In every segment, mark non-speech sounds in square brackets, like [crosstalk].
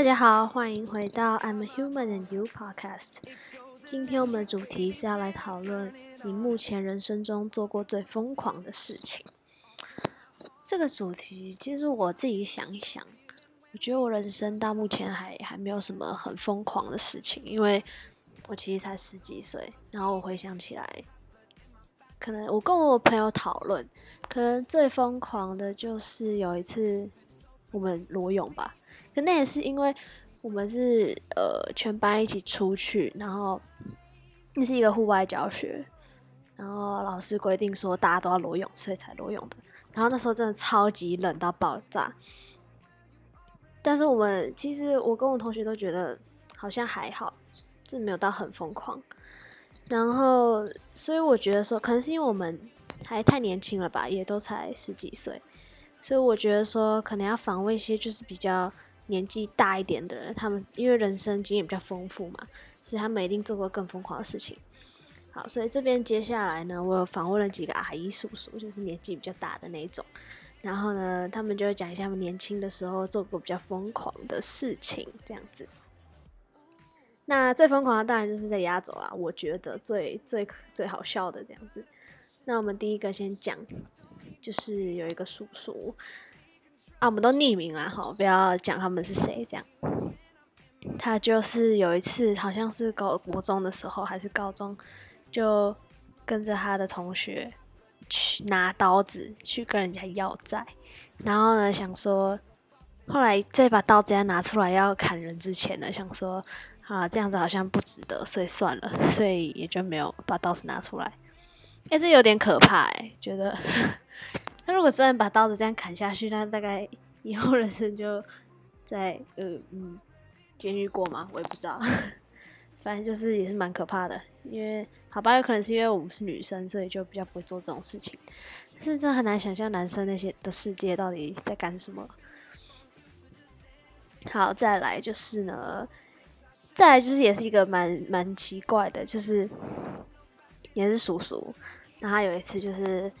大家好，欢迎回到 I'm a Human and You Podcast。今天我们的主题是要来讨论你目前人生中做过最疯狂的事情。这个主题其实我自己想一想，我觉得我人生到目前还还没有什么很疯狂的事情，因为我其实才十几岁。然后我回想起来，可能我跟我朋友讨论，可能最疯狂的就是有一次我们裸泳吧。可那也是因为我们是呃全班一起出去，然后那是一个户外教学，然后老师规定说大家都要裸泳，所以才裸泳的。然后那时候真的超级冷到爆炸，但是我们其实我跟我同学都觉得好像还好，这没有到很疯狂。然后所以我觉得说，可能是因为我们还太年轻了吧，也都才十几岁，所以我觉得说可能要访问一些就是比较。年纪大一点的人，他们因为人生经验比较丰富嘛，所以他们一定做过更疯狂的事情。好，所以这边接下来呢，我有访问了几个阿姨叔叔，就是年纪比较大的那种。然后呢，他们就会讲一下他们年轻的时候做过比较疯狂的事情，这样子。那最疯狂的当然就是在压轴啦，我觉得最最最好笑的这样子。那我们第一个先讲，就是有一个叔叔。啊，我们都匿名了哈，不要讲他们是谁这样。他就是有一次，好像是高国中的时候还是高中，就跟着他的同学去拿刀子去跟人家要债，然后呢想说，后来再把刀子要拿出来要砍人之前呢，想说啊这样子好像不值得，所以算了，所以也就没有把刀子拿出来。哎，这有点可怕哎，觉得。那如果真的把刀子这样砍下去，那大概以后人生就在呃嗯监狱过吗？我也不知道，[laughs] 反正就是也是蛮可怕的。因为好吧，有可能是因为我们是女生，所以就比较不会做这种事情。但是真的很难想象男生那些的世界到底在干什么。好，再来就是呢，再来就是也是一个蛮蛮奇怪的，就是也是叔叔。然后有一次就是，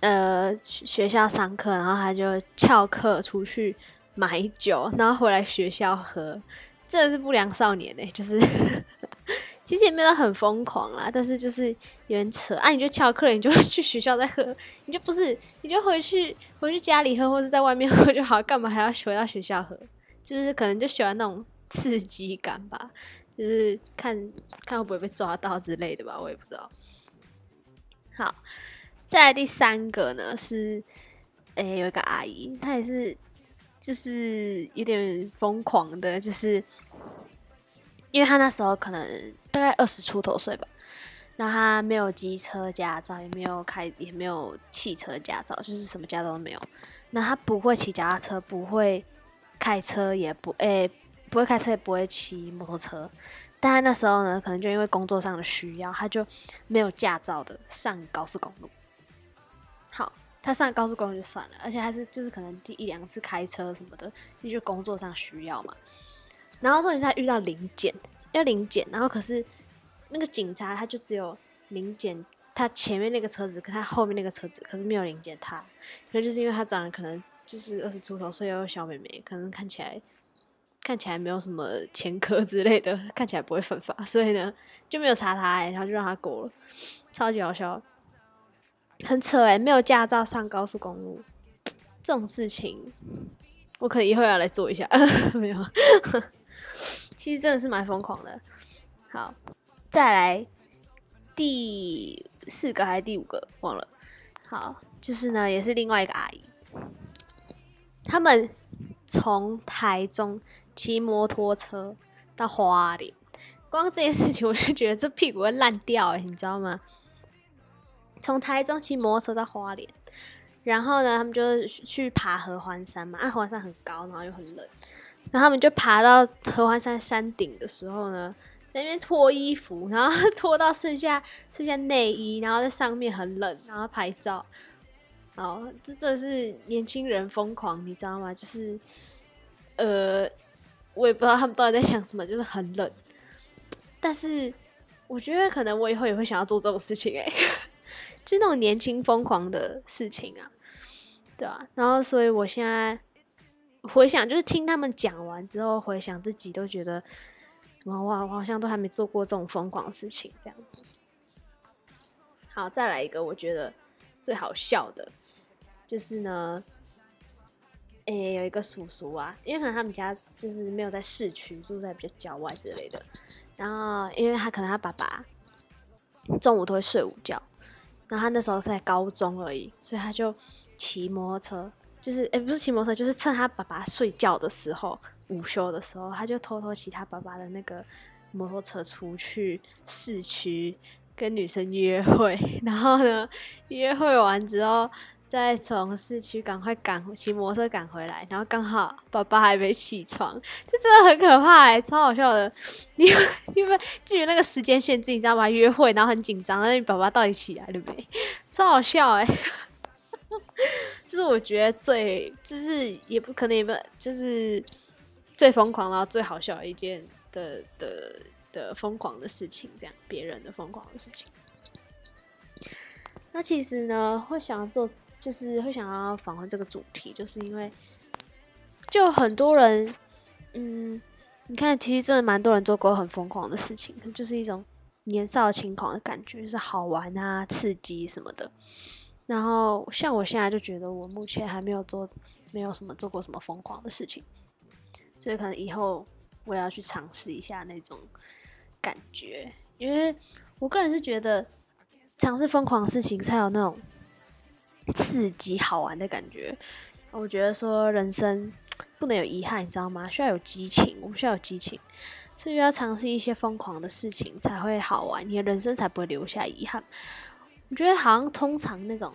呃，学校上课，然后他就翘课出去买酒，然后回来学校喝，真的是不良少年呢。就是 [laughs] 其实也没有很疯狂啦，但是就是有点扯。啊，你就翘课，你就 [laughs] 去学校再喝，你就不是，你就回去回去家里喝，或者在外面喝就好，干嘛还要回到学校喝？就是可能就喜欢那种刺激感吧，就是看看会不会被抓到之类的吧，我也不知道。好，再来第三个呢是，诶，有一个阿姨，她也是，就是有点疯狂的，就是因为她那时候可能大概二十出头岁吧，然后她没有机车驾照，也没有开，也没有汽车驾照，就是什么驾照都没有。那她不会骑脚踏车，不会开车，也不诶，不会开车，也不会骑摩托车。但他那时候呢，可能就因为工作上的需要，他就没有驾照的上高速公路。好，他上高速公路就算了，而且还是就是可能第一两次开车什么的，因为工作上需要嘛。然后重点是他遇到临检，要临检，然后可是那个警察他就只有临检他前面那个车子，跟他后面那个车子，可是没有临检他。可能就是因为他长得可能就是二十出头，所以有小妹妹，可能看起来。看起来没有什么前科之类的，看起来不会犯法，所以呢就没有查他，然后就让他过了，超级好笑，很扯哎，没有驾照上高速公路这种事情，我可能以后要来做一下，[laughs] 没有，其实真的是蛮疯狂的。好，再来第四个还是第五个忘了，好，就是呢也是另外一个阿姨，他们从台中。骑摩托车到花莲，光这件事情我就觉得这屁股会烂掉哎，你知道吗？从台中骑摩托车到花莲，然后呢，他们就去爬合欢山嘛，啊，合欢山很高，然后又很冷，然后他们就爬到合欢山山顶的时候呢，在那边脱衣服，然后脱到剩下剩下内衣，然后在上面很冷，然后拍照，哦，这这是年轻人疯狂，你知道吗？就是呃。我也不知道他们到底在想什么，就是很冷。但是我觉得可能我以后也会想要做这种事情哎，[laughs] 就那种年轻疯狂的事情啊，对啊。然后所以我现在回想，就是听他们讲完之后，回想自己都觉得，怎么哇，我好像都还没做过这种疯狂的事情，这样子。好，再来一个，我觉得最好笑的，就是呢，诶，有一个叔叔啊，因为可能他们家就是没有在市区，住在比较郊外之类的，然后因为他可能他爸爸中午都会睡午觉，然后他那时候是在高中而已，所以他就骑摩托车。就是，诶，不是骑摩托车，就是趁他爸爸睡觉的时候，午休的时候，他就偷偷骑他爸爸的那个摩托车出去市区跟女生约会，[laughs] 然后呢，约会完之后，再从市区赶快赶骑摩托车赶回来，然后刚好爸爸还没起床，这真的很可怕哎，超好笑的，[laughs] 你因为基于那个时间限制，你知道吗？约会然后很紧张，那你爸爸到底起来了没？[laughs] 超好笑哎。[laughs] 这是我觉得最，就是也不可能，也不就是最疯狂然后最好笑的一件的的的疯狂的事情，这样别人的疯狂的事情。那其实呢，会想要做，就是会想要访问这个主题，就是因为就很多人，嗯，你看，其实真的蛮多人做过很疯狂的事情，就是一种年少轻狂的感觉，就是好玩啊、刺激什么的。然后像我现在就觉得我目前还没有做，没有什么做过什么疯狂的事情，所以可能以后我也要去尝试一下那种感觉，因为我个人是觉得尝试疯狂的事情才有那种刺激好玩的感觉。我觉得说人生不能有遗憾，你知道吗？需要有激情，我们需要有激情，所以要尝试一些疯狂的事情才会好玩，你的人生才不会留下遗憾。我觉得好像通常那种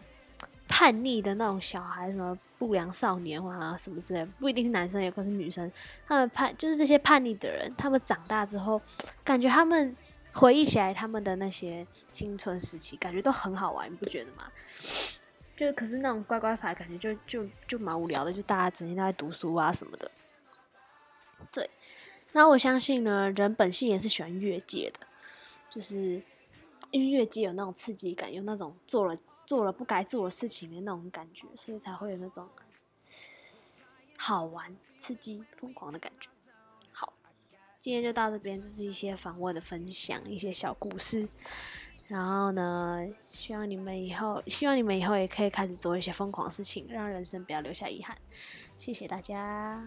叛逆的那种小孩，什么不良少年啊什么之类，不一定是男生，也可能是女生。他们叛就是这些叛逆的人，他们长大之后，感觉他们回忆起来他们的那些青春时期，感觉都很好玩，你不觉得吗？就可是那种乖乖牌，感觉就就就蛮无聊的，就大家整天都在读书啊什么的。对，那我相信呢，人本性也是喜欢越界的，就是。因为越界有那种刺激感，有那种做了做了不该做的事情的那种感觉，所以才会有那种好玩、刺激、疯狂的感觉。好，今天就到这边，这是一些访问的分享，一些小故事。然后呢，希望你们以后，希望你们以后也可以开始做一些疯狂事情，让人生不要留下遗憾。谢谢大家。